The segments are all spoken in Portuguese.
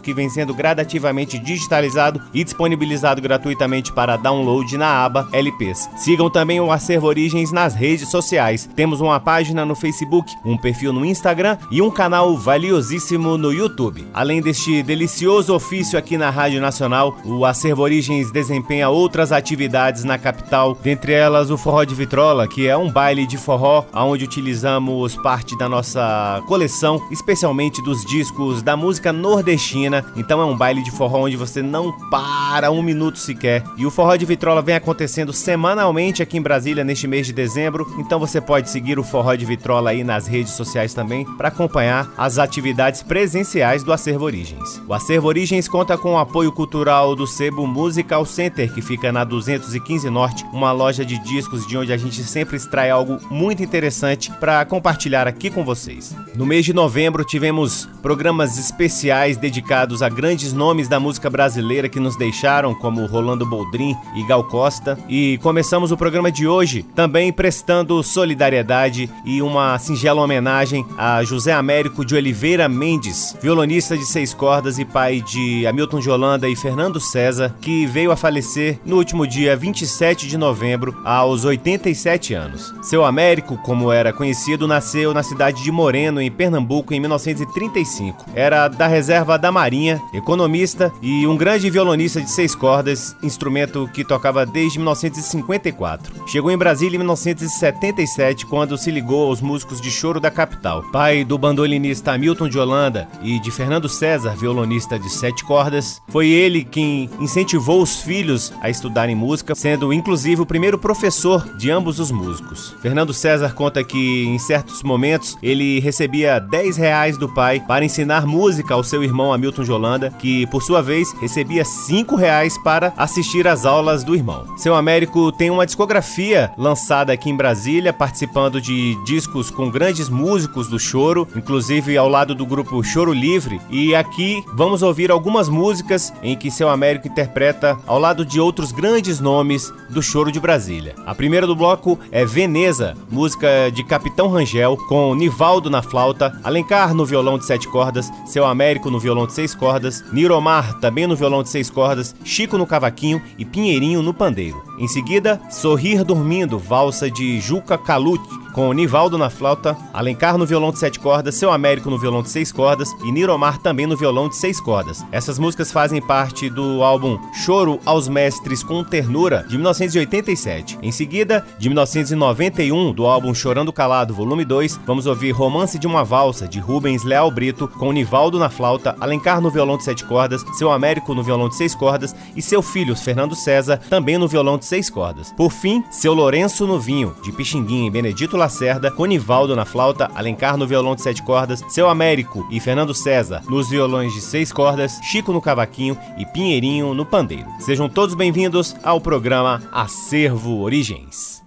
que vem sendo gradativamente digitalizado e disponibilizado gratuitamente para download na aba LPs. Sigam também o Acervo Origens nas redes sociais. Temos uma página no Facebook, um perfil no Instagram e um canal valiosíssimo no YouTube. Além deste delicioso ofício aqui na Rádio Nacional, o Acervo Origens desempenha outras atividades na capital, dentre elas o Forró de Vitrola, que é um baile de forró onde utilizamos parte da nossa coleção, especialmente dos discos da música nordestina nordestina, então é um baile de forró onde você não para um minuto sequer. E o Forró de Vitrola vem acontecendo semanalmente aqui em Brasília neste mês de dezembro, então você pode seguir o Forró de Vitrola aí nas redes sociais também para acompanhar as atividades presenciais do Acervo Origens. O Acervo Origens conta com o apoio cultural do Sebo Musical Center, que fica na 215 Norte, uma loja de discos de onde a gente sempre extrai algo muito interessante para compartilhar aqui com vocês. No mês de novembro tivemos programas especiais dedicados a grandes nomes da música brasileira que nos deixaram, como Rolando Boldrin e Gal Costa. E começamos o programa de hoje também prestando solidariedade e uma singela homenagem a José Américo de Oliveira Mendes, violonista de seis cordas e pai de Hamilton de Holanda e Fernando César, que veio a falecer no último dia 27 de novembro, aos 87 anos. Seu Américo, como era conhecido, nasceu na cidade de Moreno, em Pernambuco, em 1935. Era da reserva da Marinha, economista e um grande violonista de seis cordas, instrumento que tocava desde 1954. Chegou em Brasília em 1977, quando se ligou aos músicos de choro da capital. Pai do bandolinista Hamilton de Holanda e de Fernando César, violonista de sete cordas, foi ele quem incentivou os filhos a estudarem música, sendo inclusive o primeiro professor de ambos os músicos. Fernando César conta que em certos momentos ele recebia 10 reais do pai para ensinar música ao seu irmão Hamilton de Holanda, que por sua vez recebia cinco reais para assistir às aulas do irmão. Seu Américo tem uma discografia lançada aqui em Brasília, participando de discos com grandes músicos do choro, inclusive ao lado do grupo Choro Livre. E aqui vamos ouvir algumas músicas em que seu Américo interpreta ao lado de outros grandes nomes do choro de Brasília. A primeira do bloco é Veneza, música de Capitão Rangel, com Nivaldo na flauta, Alencar no violão de sete cordas, seu Américo no violão violão de seis cordas, Niromar também no violão de seis cordas, Chico no cavaquinho e Pinheirinho no pandeiro. Em seguida, Sorrir Dormindo, valsa de Juca Calute, com Nivaldo na flauta, Alencar no violão de sete cordas, Seu Américo no violão de seis cordas e Niromar também no violão de seis cordas. Essas músicas fazem parte do álbum Choro aos Mestres com Ternura, de 1987. Em seguida, de 1991, do álbum Chorando Calado, volume 2, vamos ouvir Romance de uma Valsa, de Rubens Leal Brito, com Nivaldo na flauta, Alencar no violão de sete cordas, Seu Américo no violão de seis cordas e seu filho, Fernando César, também no violão de seis cordas. Por fim, Seu Lourenço no vinho, de Pixinguinha e Benedito Lacerda, Conivaldo na flauta, Alencar no violão de sete cordas, Seu Américo e Fernando César nos violões de seis cordas, Chico no cavaquinho e Pinheirinho no pandeiro. Sejam todos bem-vindos ao programa Acervo Origens.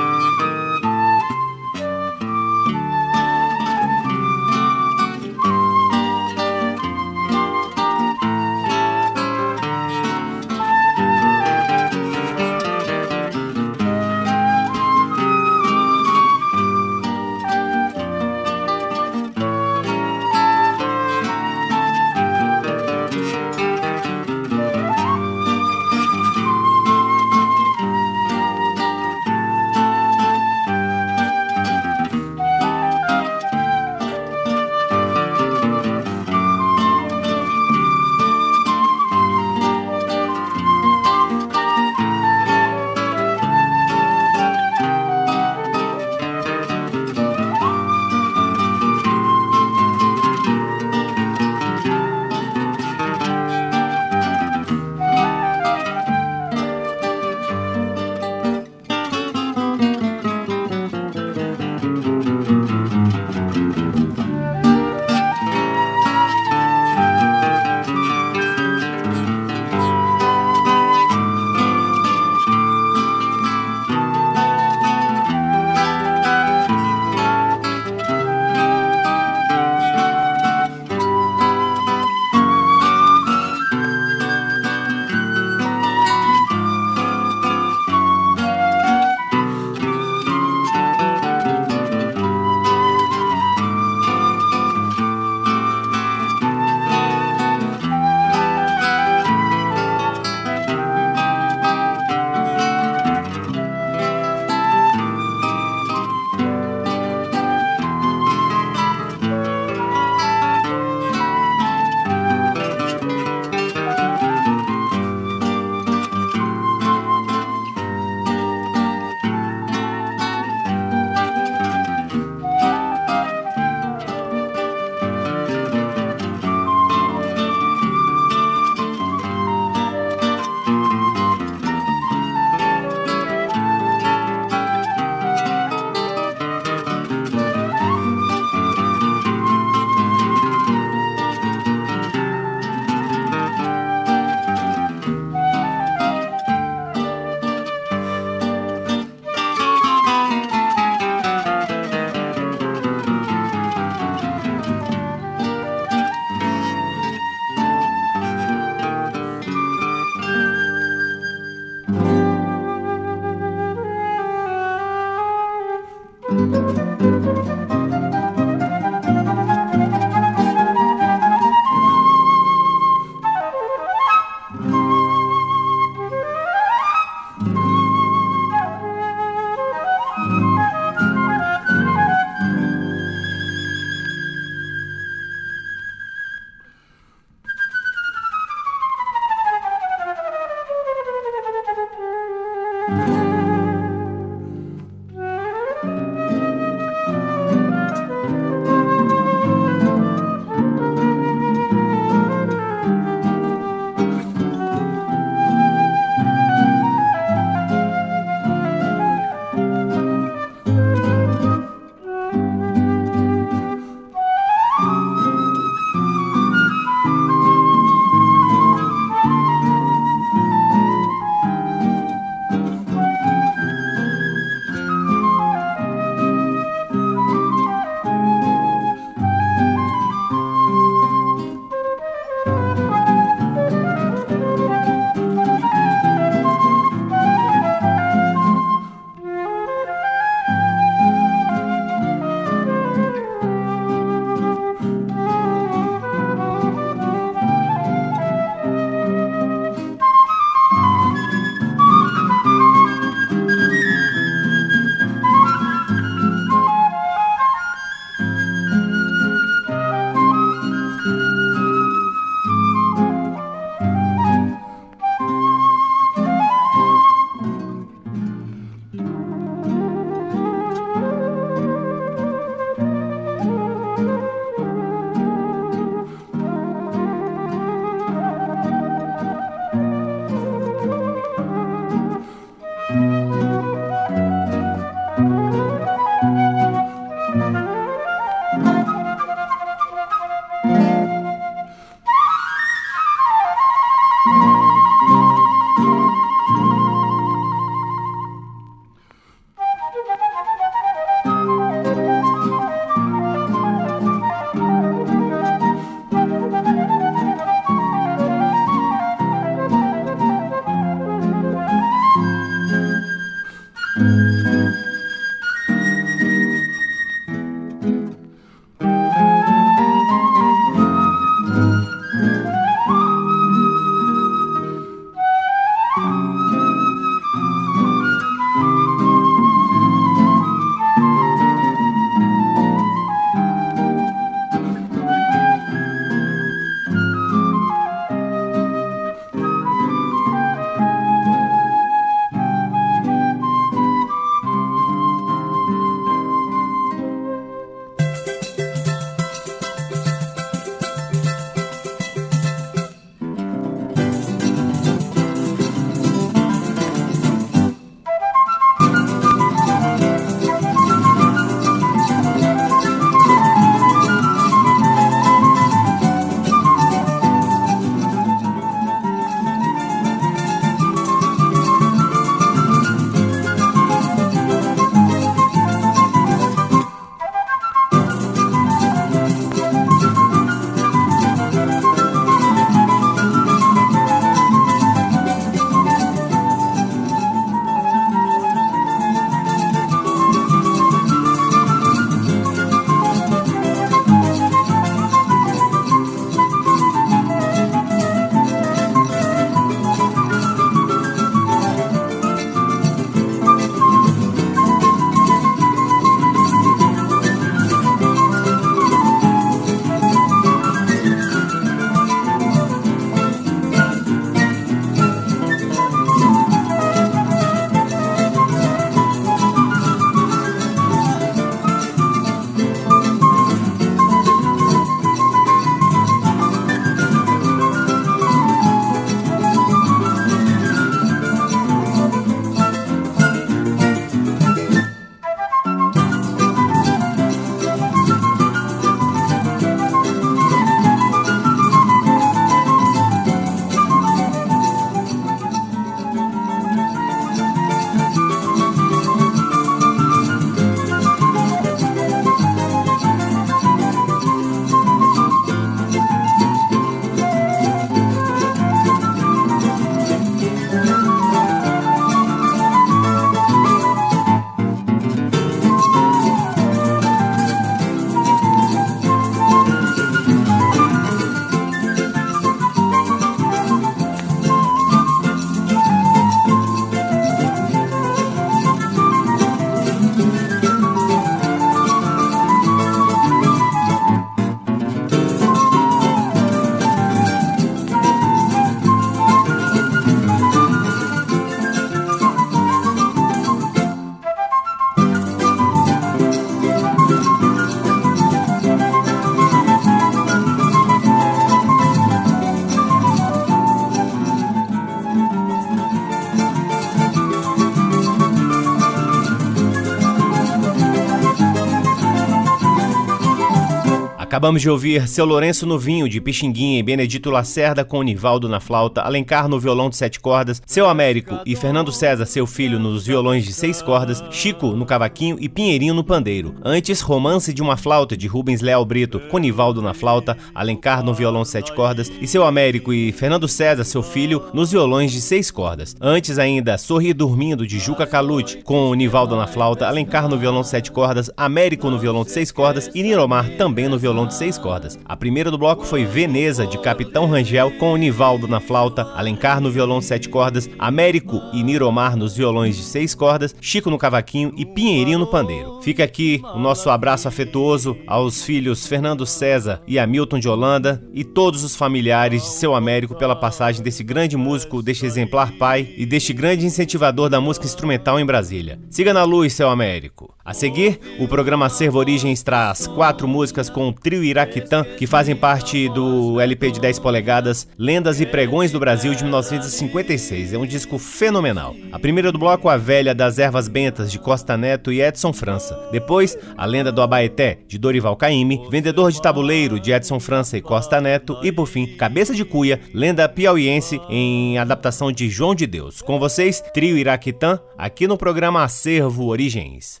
Acabamos de ouvir Seu Lourenço no Vinho, de Pixinguinha e Benedito Lacerda com Nivaldo na flauta, Alencar no violão de sete cordas, Seu Américo e Fernando César, seu filho, nos violões de seis cordas, Chico no cavaquinho e Pinheirinho no pandeiro. Antes, Romance de uma Flauta, de Rubens Leal Brito, com Nivaldo na flauta, Alencar no violão de sete cordas e Seu Américo e Fernando César, seu filho, nos violões de seis cordas. Antes ainda, Sorrir Dormindo, de Juca Calute, com Nivaldo na flauta, Alencar no violão de sete cordas, Américo no violão de seis cordas e Niromar também no violão de seis cordas. A primeira do bloco foi Veneza, de Capitão Rangel, com Nivaldo na flauta, Alencar no violão de sete cordas, Américo e Niromar nos violões de seis cordas, Chico no cavaquinho e Pinheirinho no pandeiro. Fica aqui o nosso abraço afetuoso aos filhos Fernando César e Hamilton de Holanda e todos os familiares de seu Américo pela passagem desse grande músico, deste exemplar pai e deste grande incentivador da música instrumental em Brasília. Siga na luz, seu Américo. A seguir, o programa Servo Origens traz quatro músicas com o trio Iraquitã, que fazem parte do LP de 10 polegadas Lendas e Pregões do Brasil de 1956. É um disco fenomenal. A primeira do bloco, A Velha das Ervas Bentas, de Costa Neto e Edson França. Depois, A Lenda do Abaeté, de Dorival Caymmi, Vendedor de Tabuleiro, de Edson França e Costa Neto. E, por fim, Cabeça de Cuia, lenda piauiense em adaptação de João de Deus. Com vocês, trio Iraquitã, aqui no programa Acervo Origens.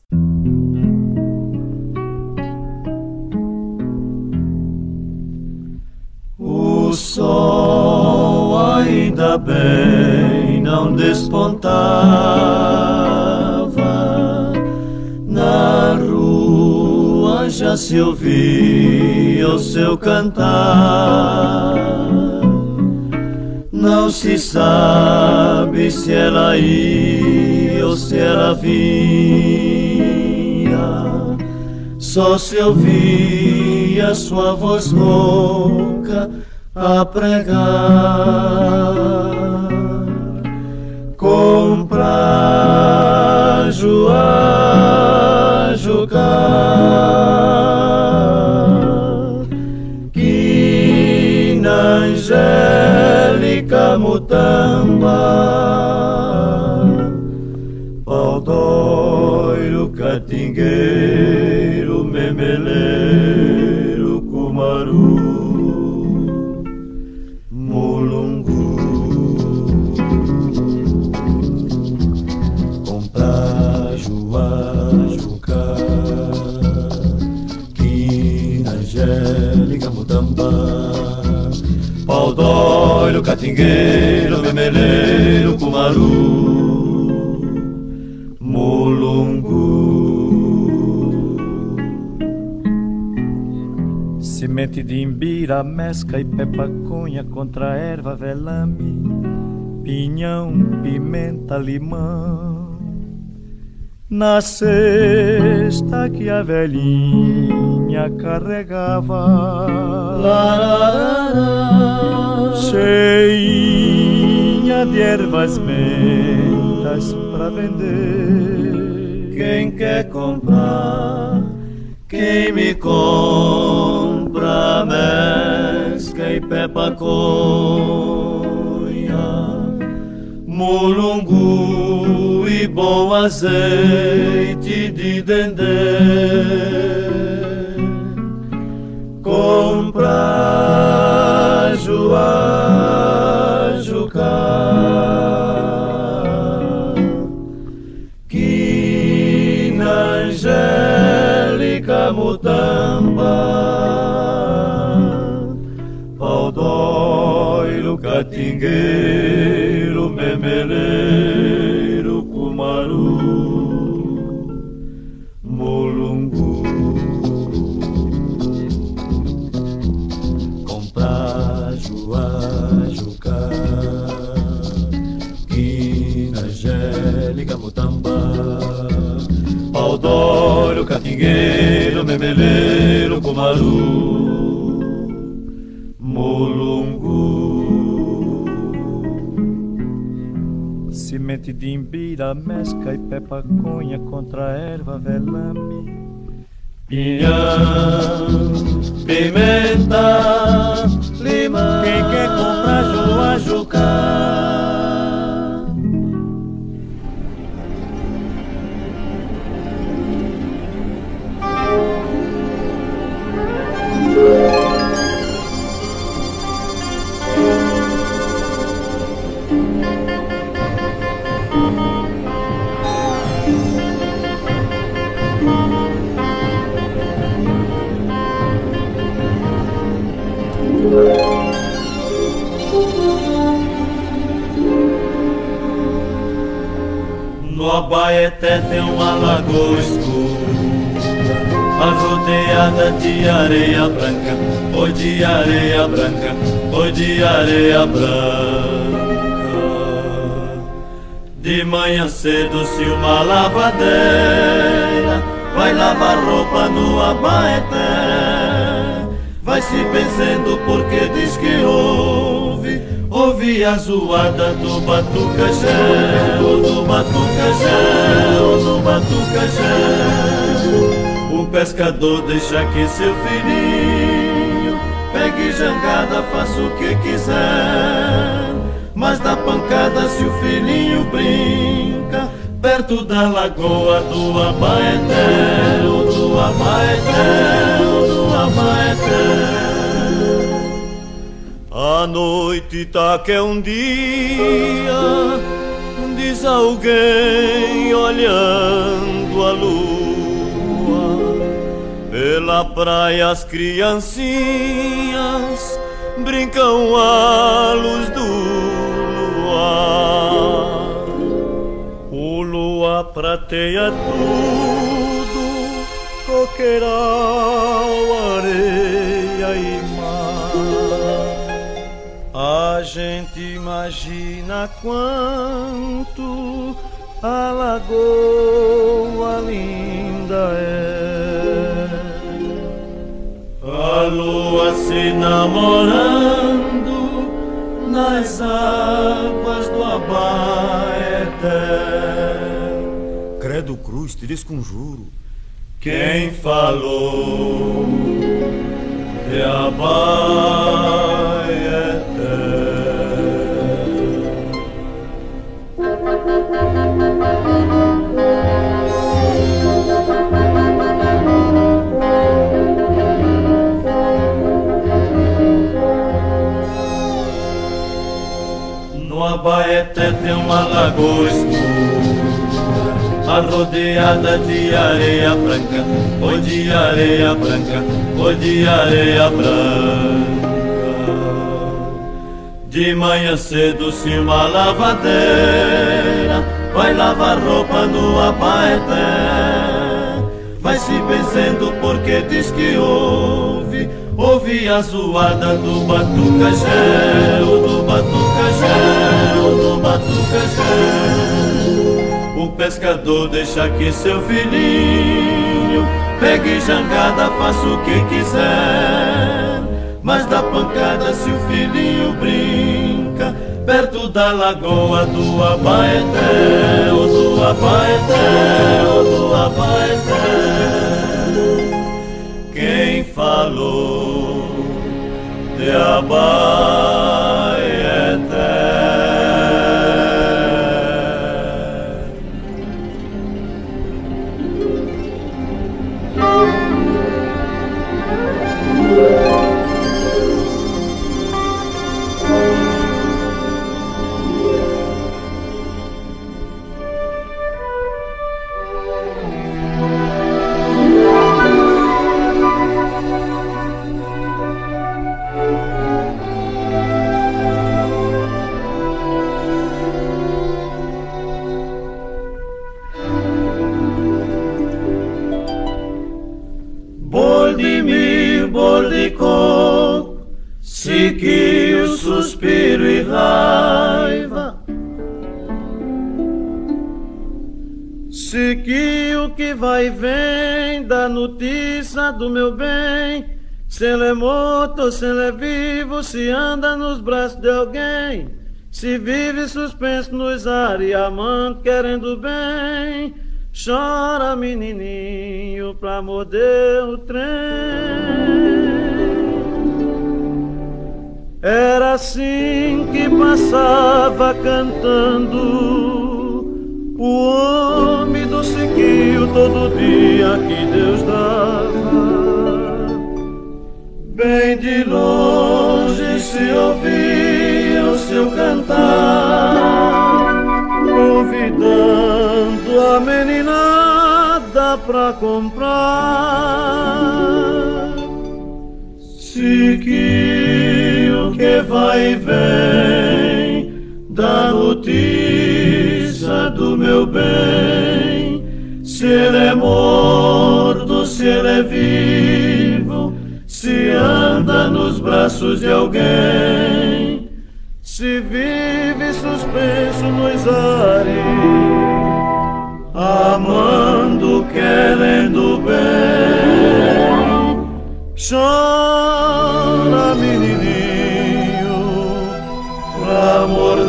Sol ainda bem não despontava na rua já se ouvia o seu cantar. Não se sabe se ela ia ou se ela vinha. Só se ouvia sua voz rouca a pregar. Comprar, joar, jogar. Que na angélica mutamba, pau catingueiro, memeleiro, cumaru. Angélica, Mutamba Pau doiro, catingueiro, memeleiro, cumaru Mulungu Semente de imbira, mesca e pepaconha contra erva velame, pinhão, pimenta, limão. Na cesta que a velhinha carregava, cheinha de ervas mentas pra vender. Quem quer comprar, quem me compra? Mesca e pepaconha, mulungu e bom azeite de dendê. Comprar, joar, jucar. Quina angélica mutamba Pau doiro, catingueiro, memeleiro, cumaru Pau doiro, catingueiro, memeleiro, cumaru Mulungu Semente de imbira, mesca e pepaconha contra a erva velame. Pinhão, pimenta, limão Quem quer comprar jucar No Abaeté tem uma lagoa escura Arrodeada de areia branca Oi de areia branca Oi de areia branca. De manhã cedo se uma lavadeira Vai lavar roupa no Abaeté Vai se benzendo porque diz que ouve Ouvi a zoada do batucajé, o do batucajé, o do batucajé. O pescador deixa que seu filhinho pegue jangada, faça o que quiser. Mas dá pancada se o filhinho brinca perto da lagoa do Abaeté, do Abaeté, do Abaeté. A noite tá que é um dia, diz alguém olhando a lua. Pela praia as criancinhas brincam à luz do luar. O luar prateia tudo, coqueiral, areia e a gente imagina quanto a lagoa linda é. A lua se namorando nas águas do Abaeté. Credo cruz, te desconjuro. Quem falou de Abaeté? No Abaeté tem uma lagoa escura Arrodeada de areia branca Oi de areia branca Oi de areia branca de manhã cedo se uma lavadeira Vai lavar roupa no Abaeté Vai se benzendo porque diz que ouve Ouve a zoada do batucajé do batucajé, do batucajé O pescador deixa que seu filhinho Pegue jangada, faça o que quiser mas dá pancada se o filhinho brinca perto da lagoa do Abaeté, o do Abaeté, o do Abaeté. Quem falou de Abaeté? Suspiro e raiva. Siquio que vai e vem da notícia do meu bem. Se ele é morto, se ele é vivo, se anda nos braços de alguém. Se vive suspenso nos ares, amando, querendo bem. Chora menininho pra morder o trem. Era assim que passava cantando o homem do siquio todo dia que Deus dava. Bem de longe se ouvia o seu cantar, convidando a meninada pra comprar. Siquio que vai e vem da notícia do meu bem. Se ele é morto, se ele é vivo, se anda nos braços de alguém, se vive suspenso nos ares, amando, querendo bem. Chora amor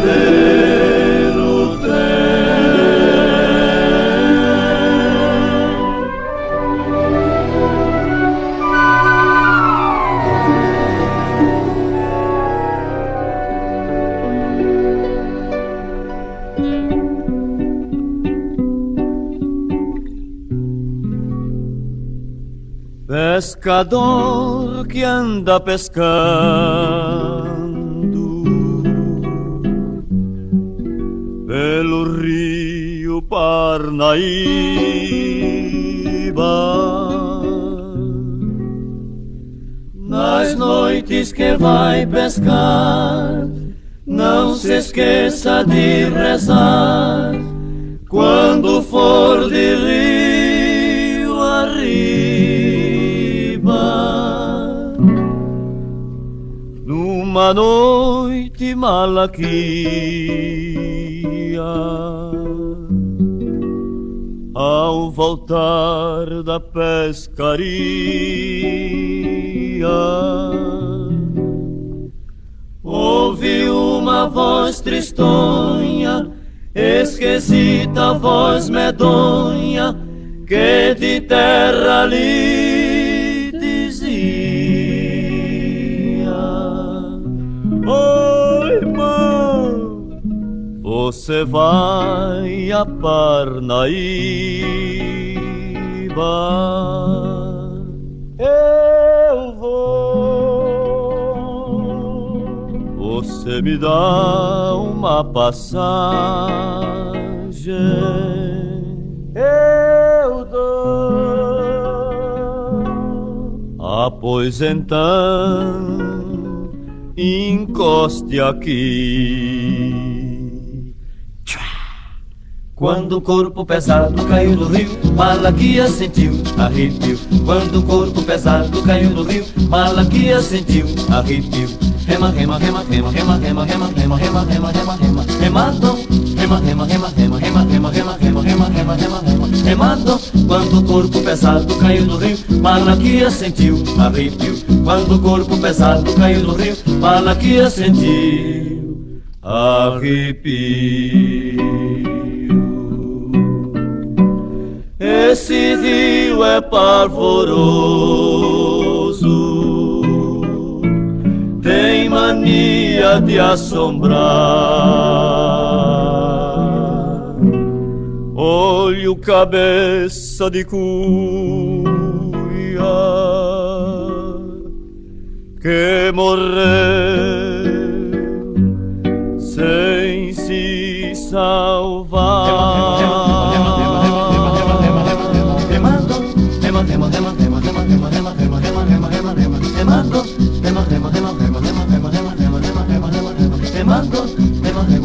Pescador que anda a pescar. Parnaíba. Nas noites que vai pescar, não se esqueça de rezar quando for de rio arriba. Numa noite malaquia, ao voltar da pescaria, Ouvi uma voz tristonha, esquisita voz medonha, que de terra lhe você vai a Parnaíba. Eu vou. Você me dá uma passagem. Eu dou. Ah, pois então, encoste aqui. Quando o corpo pesado caiu no rio, Malaquias sentiu arrepio. Quando o corpo pesado caiu no rio, Malaquias sentiu arrepio. Rema, rema, rema, rema, rema, rema, rema, rema, rema, rema, rema, rema, remando. Rema, rema, rema, rema, rema, rema, rema, rema, rema, rema, rema, rema, remando. Quando o corpo pesado caiu no rio, Malaquias sentiu arrepio. Quando o corpo pesado caiu no rio, Malaquias sentiu arrepio. Esse rio é parvoroso, tem mania de assombrar. Olho cabeça de cuia que morreu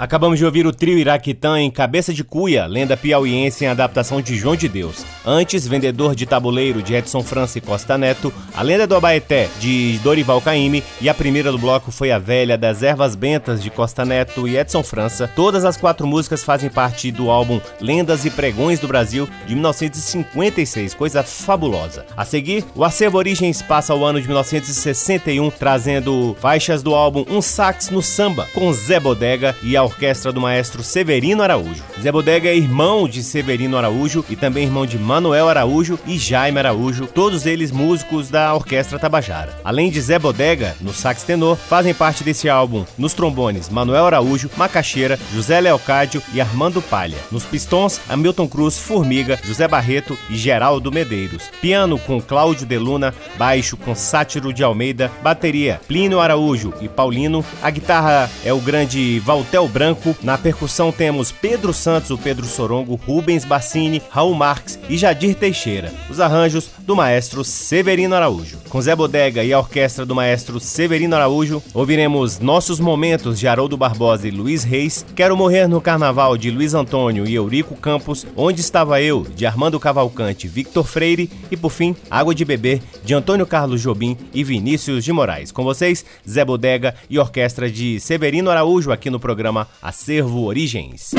Acabamos de ouvir o trio Iraquitã em Cabeça de Cuia, lenda piauiense em adaptação de João de Deus. Antes, Vendedor de Tabuleiro, de Edson França e Costa Neto, A Lenda do Abaeté, de Dorival Caymmi, e a primeira do bloco foi A Velha das Ervas Bentas, de Costa Neto e Edson França. Todas as quatro músicas fazem parte do álbum Lendas e Pregões do Brasil, de 1956, coisa fabulosa. A seguir, o Acervo Origens passa ao ano de 1961, trazendo faixas do álbum Um Sax no Samba, com Zé Bodega e a orquestra do maestro Severino Araújo. Zé Bodega é irmão de Severino Araújo e também irmão de Manuel Araújo e Jaime Araújo, todos eles músicos da Orquestra Tabajara. Além de Zé Bodega, no sax tenor, fazem parte desse álbum nos trombones Manuel Araújo, Macaxeira, José Leocádio e Armando Palha. Nos pistões, Hamilton Cruz, Formiga, José Barreto e Geraldo Medeiros. Piano com Cláudio Deluna, baixo com Sátiro de Almeida, bateria Plínio Araújo e Paulino, a guitarra é o grande Valtel Branco. Na percussão temos Pedro Santos, o Pedro Sorongo, Rubens Bassini, Raul Marques e Jadir Teixeira. Os arranjos do maestro Severino Araújo. Com Zé Bodega e a orquestra do maestro Severino Araújo, ouviremos Nossos Momentos de Haroldo Barbosa e Luiz Reis, Quero Morrer no Carnaval de Luiz Antônio e Eurico Campos, Onde Estava Eu de Armando Cavalcante Victor Freire e por fim Água de Beber de Antônio Carlos Jobim e Vinícius de Moraes. Com vocês, Zé Bodega e orquestra de Severino Araújo aqui no programa Acervo Origens.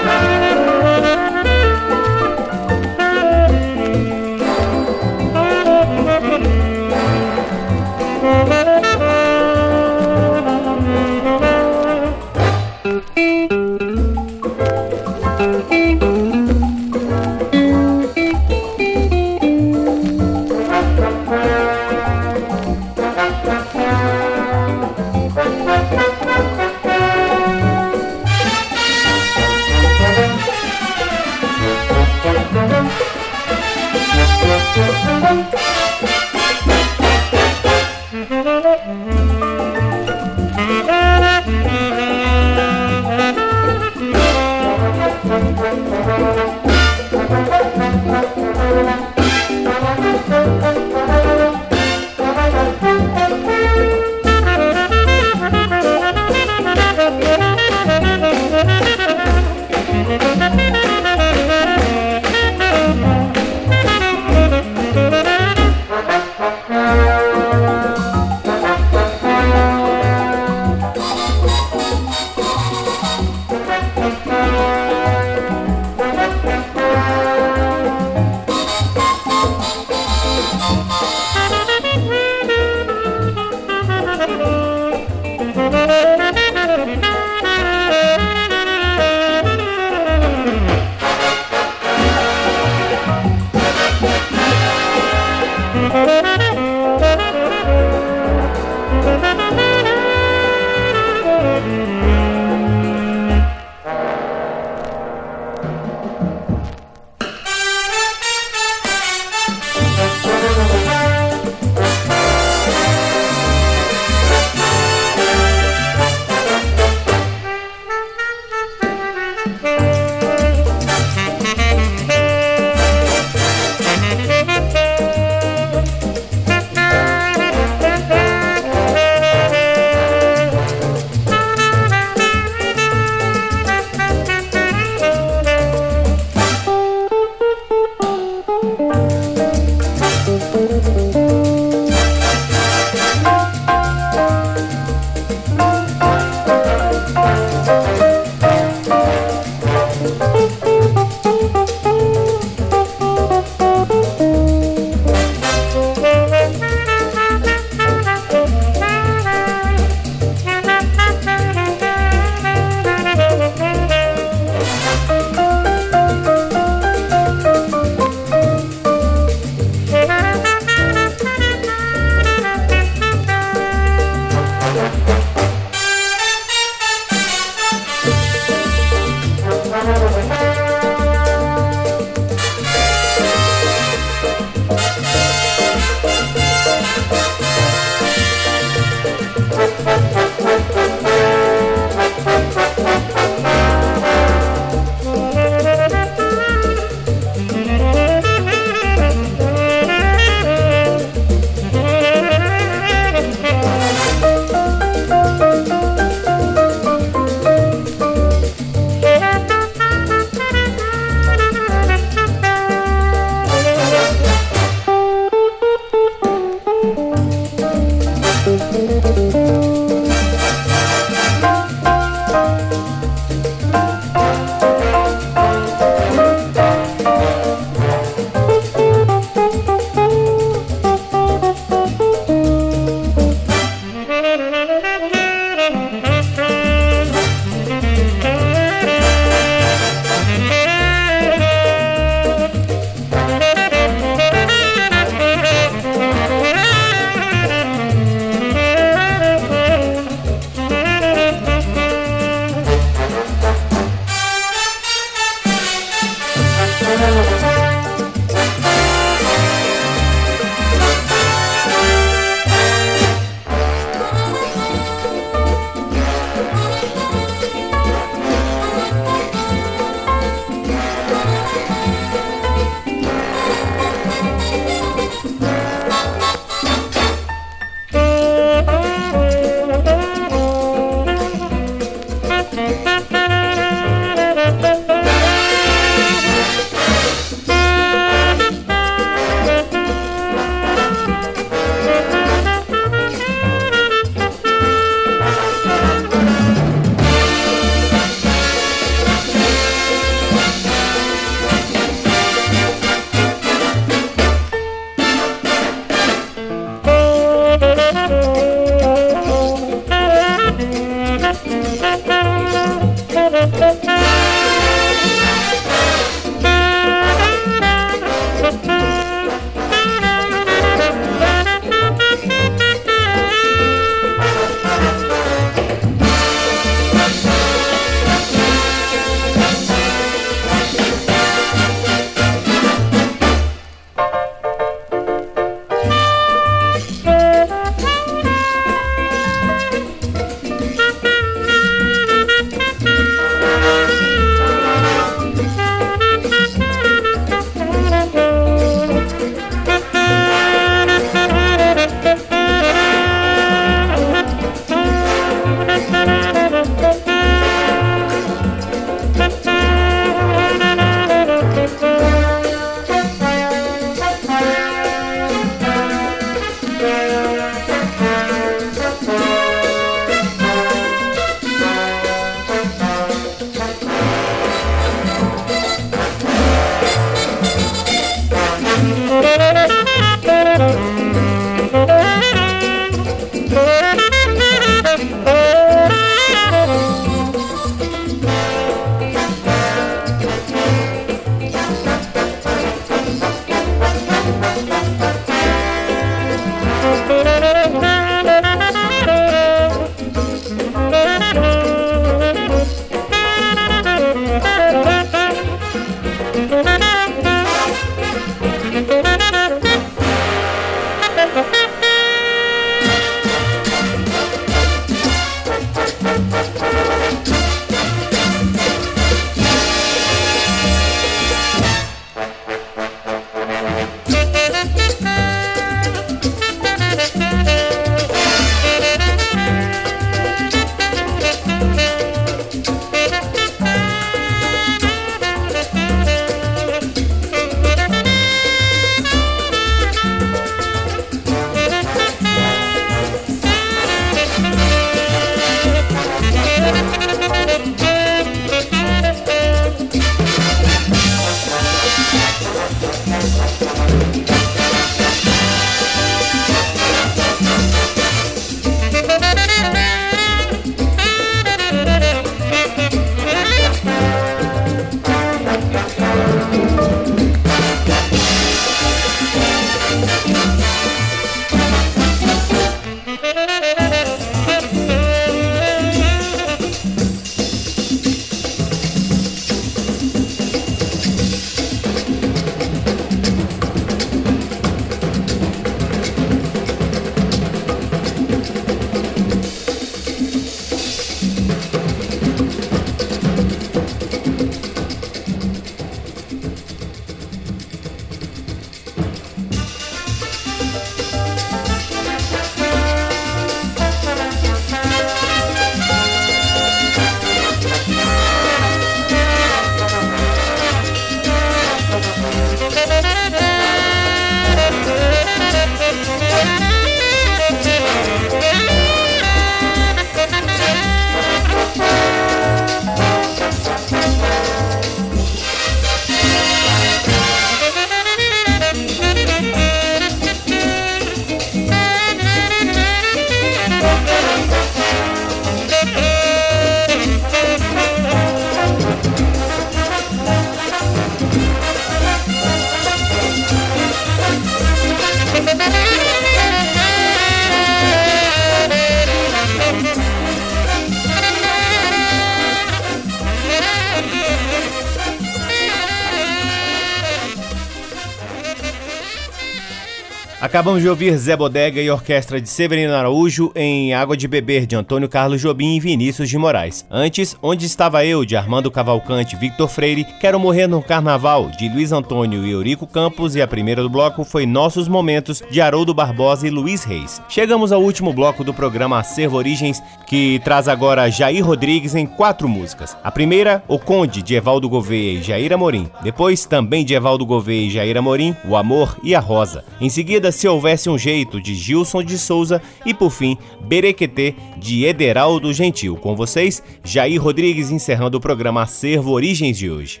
Acabamos de ouvir Zé Bodega e orquestra de Severino Araújo em Água de Beber de Antônio Carlos Jobim e Vinícius de Moraes. Antes, Onde Estava Eu de Armando Cavalcante e Victor Freire, Quero Morrer no Carnaval de Luiz Antônio e Eurico Campos e a primeira do bloco foi Nossos Momentos de Haroldo Barbosa e Luiz Reis. Chegamos ao último bloco do programa Acervo Origens, que traz agora Jair Rodrigues em quatro músicas. A primeira, O Conde de Evaldo Gouveia e Jair Amorim. Depois, também de Evaldo Gouveia e Jair Amorim, O Amor e a Rosa. Em seguida, se houvesse um jeito, de Gilson de Souza e, por fim, Berequetê, de Ederaldo Gentil. Com vocês, Jair Rodrigues encerrando o programa Acervo Origens de hoje.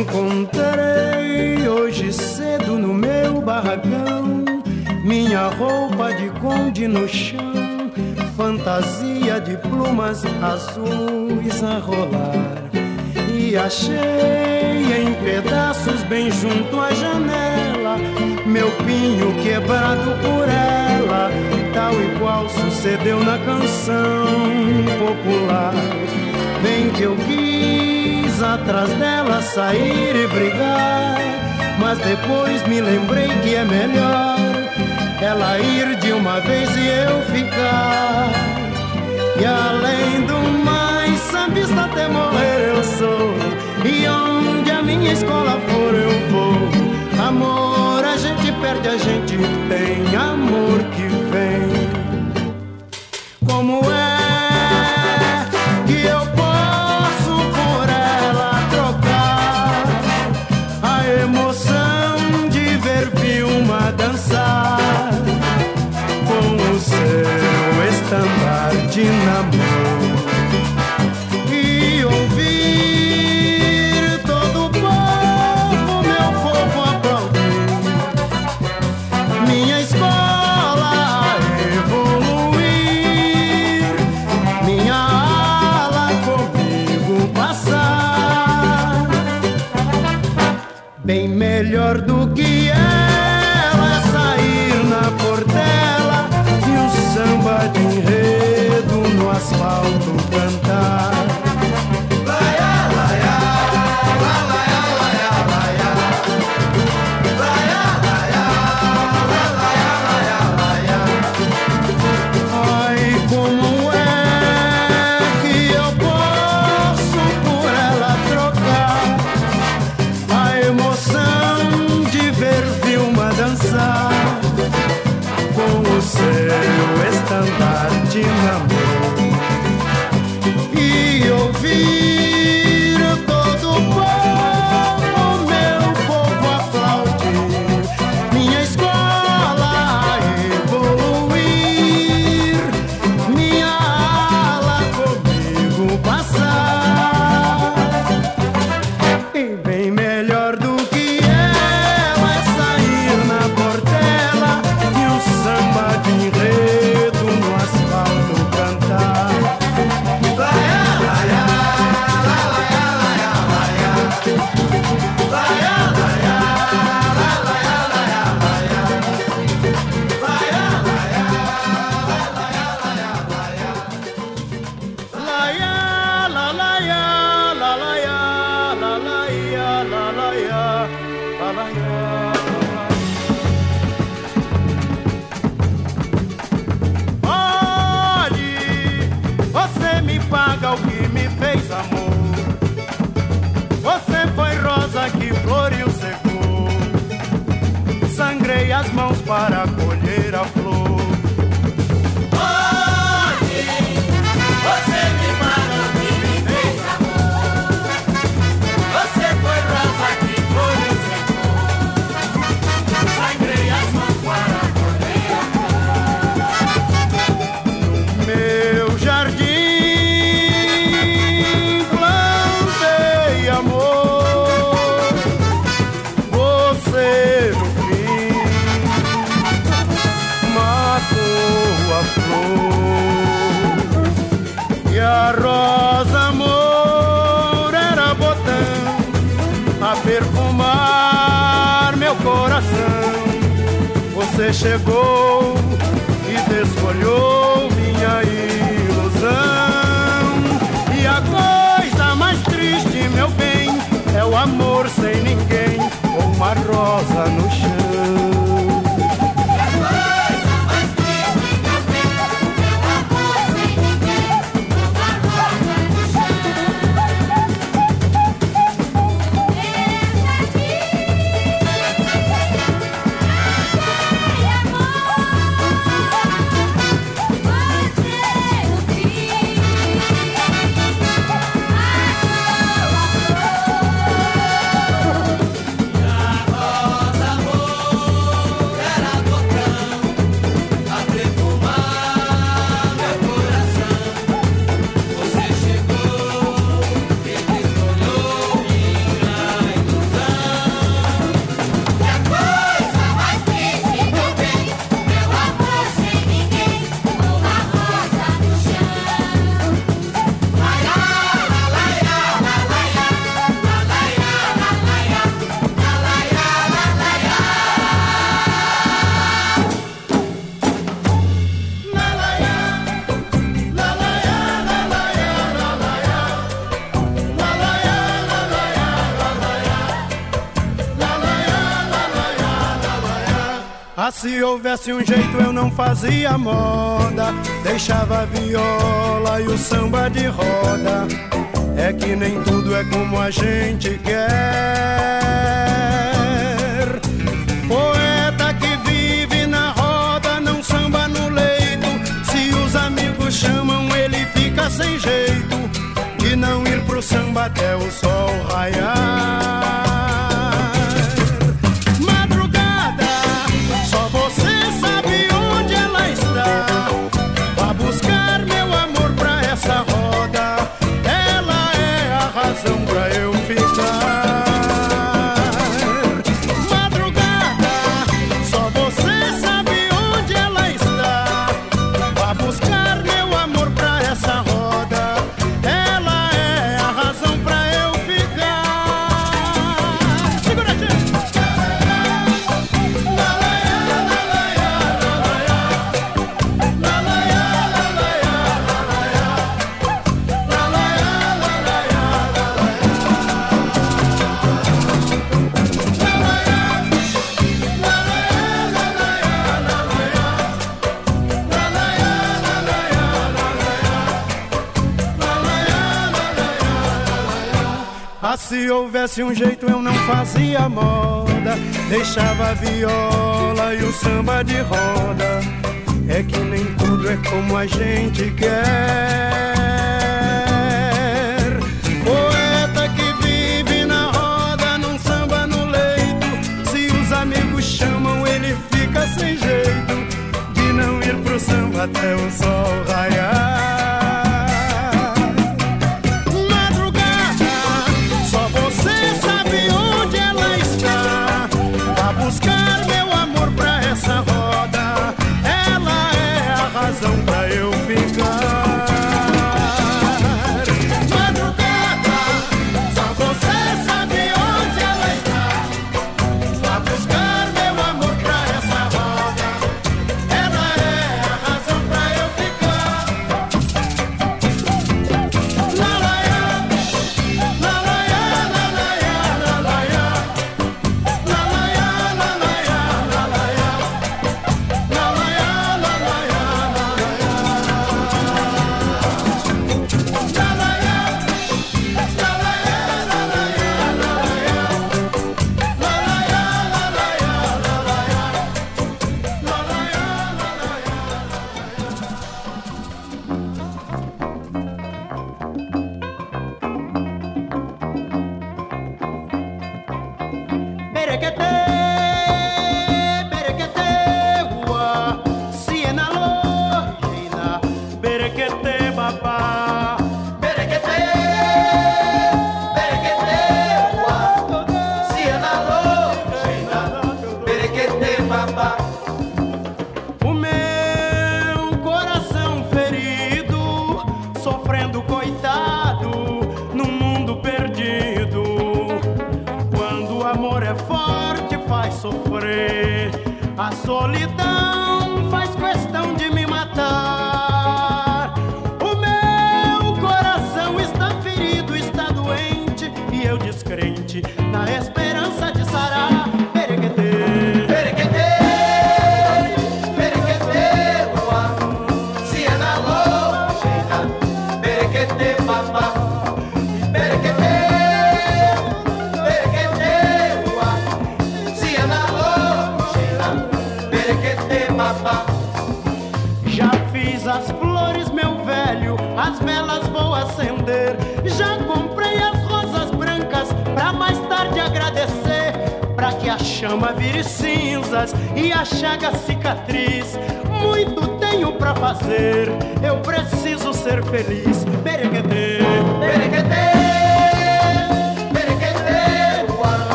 Encontrei hoje cedo no meu barracão minha roupa de conde no chão, fantasia de plumas azuis a rolar. E achei em pedaços bem junto à janela, meu pinho quebrado por ela, tal e qual sucedeu na canção popular. Bem que eu quis atrás dela sair e brigar, mas depois me lembrei que é melhor ela ir de uma vez e eu ficar. E além do mais, sambista até morrer eu sou. E onde a minha escola for eu vou. Amor, a gente perde, a gente tem amor que vem. Ah, in the sangrei as mãos para colher a flor. no chão. Se houvesse um jeito eu não fazia moda, deixava a viola e o samba de roda. É que nem tudo é como a gente quer. Se houvesse um jeito eu não fazia moda, deixava a viola e o samba de roda. É que nem tudo é como a gente quer. Poeta que vive na roda, num samba no leito. Se os amigos chamam, ele fica sem jeito de não ir pro samba até o sol raiar.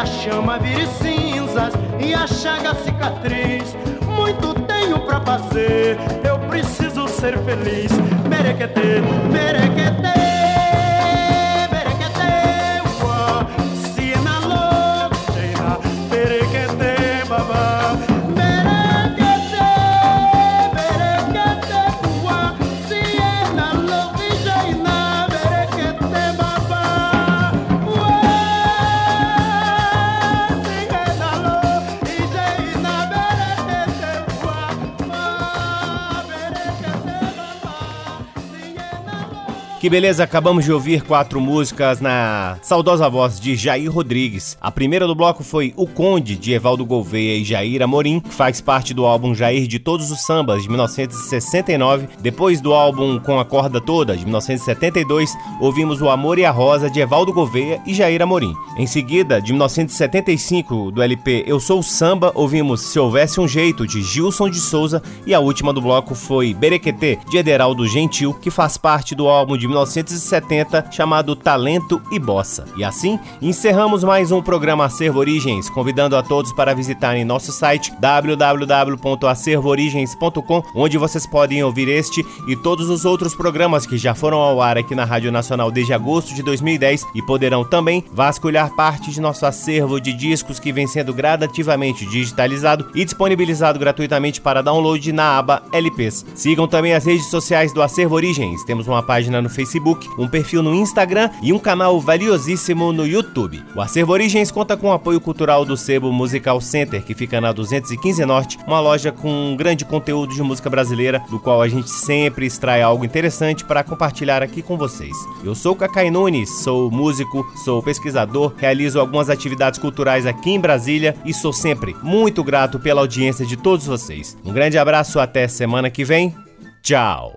A chama vire cinzas e a chaga cicatriz. Muito tenho pra fazer, eu preciso ser feliz. Merequete, merequete. Que beleza, acabamos de ouvir quatro músicas na saudosa voz de Jair Rodrigues. A primeira do bloco foi O Conde, de Evaldo Gouveia e Jair Amorim, que faz parte do álbum Jair de Todos os Sambas, de 1969. Depois do álbum Com a Corda Toda, de 1972, ouvimos O Amor e a Rosa, de Evaldo Gouveia e Jair Amorim. Em seguida, de 1975, do LP Eu Sou Samba, ouvimos Se Houvesse um Jeito, de Gilson de Souza. E a última do bloco foi Berequetê, de Ederaldo Gentil, que faz parte do álbum de 1970 chamado Talento e Bossa. E assim, encerramos mais um programa Acervo Origens, convidando a todos para visitarem nosso site www.acervoorigens.com, onde vocês podem ouvir este e todos os outros programas que já foram ao ar aqui na Rádio Nacional desde agosto de 2010 e poderão também vasculhar parte de nosso acervo de discos que vem sendo gradativamente digitalizado e disponibilizado gratuitamente para download na aba LPs. Sigam também as redes sociais do Acervo Origens. Temos uma página no Facebook Facebook, um perfil no Instagram e um canal valiosíssimo no YouTube. O Acervo Origens conta com o apoio cultural do Sebo Musical Center, que fica na 215 Norte, uma loja com um grande conteúdo de música brasileira, do qual a gente sempre extrai algo interessante para compartilhar aqui com vocês. Eu sou Cacai Nunes, sou músico, sou pesquisador, realizo algumas atividades culturais aqui em Brasília e sou sempre muito grato pela audiência de todos vocês. Um grande abraço, até semana que vem. Tchau!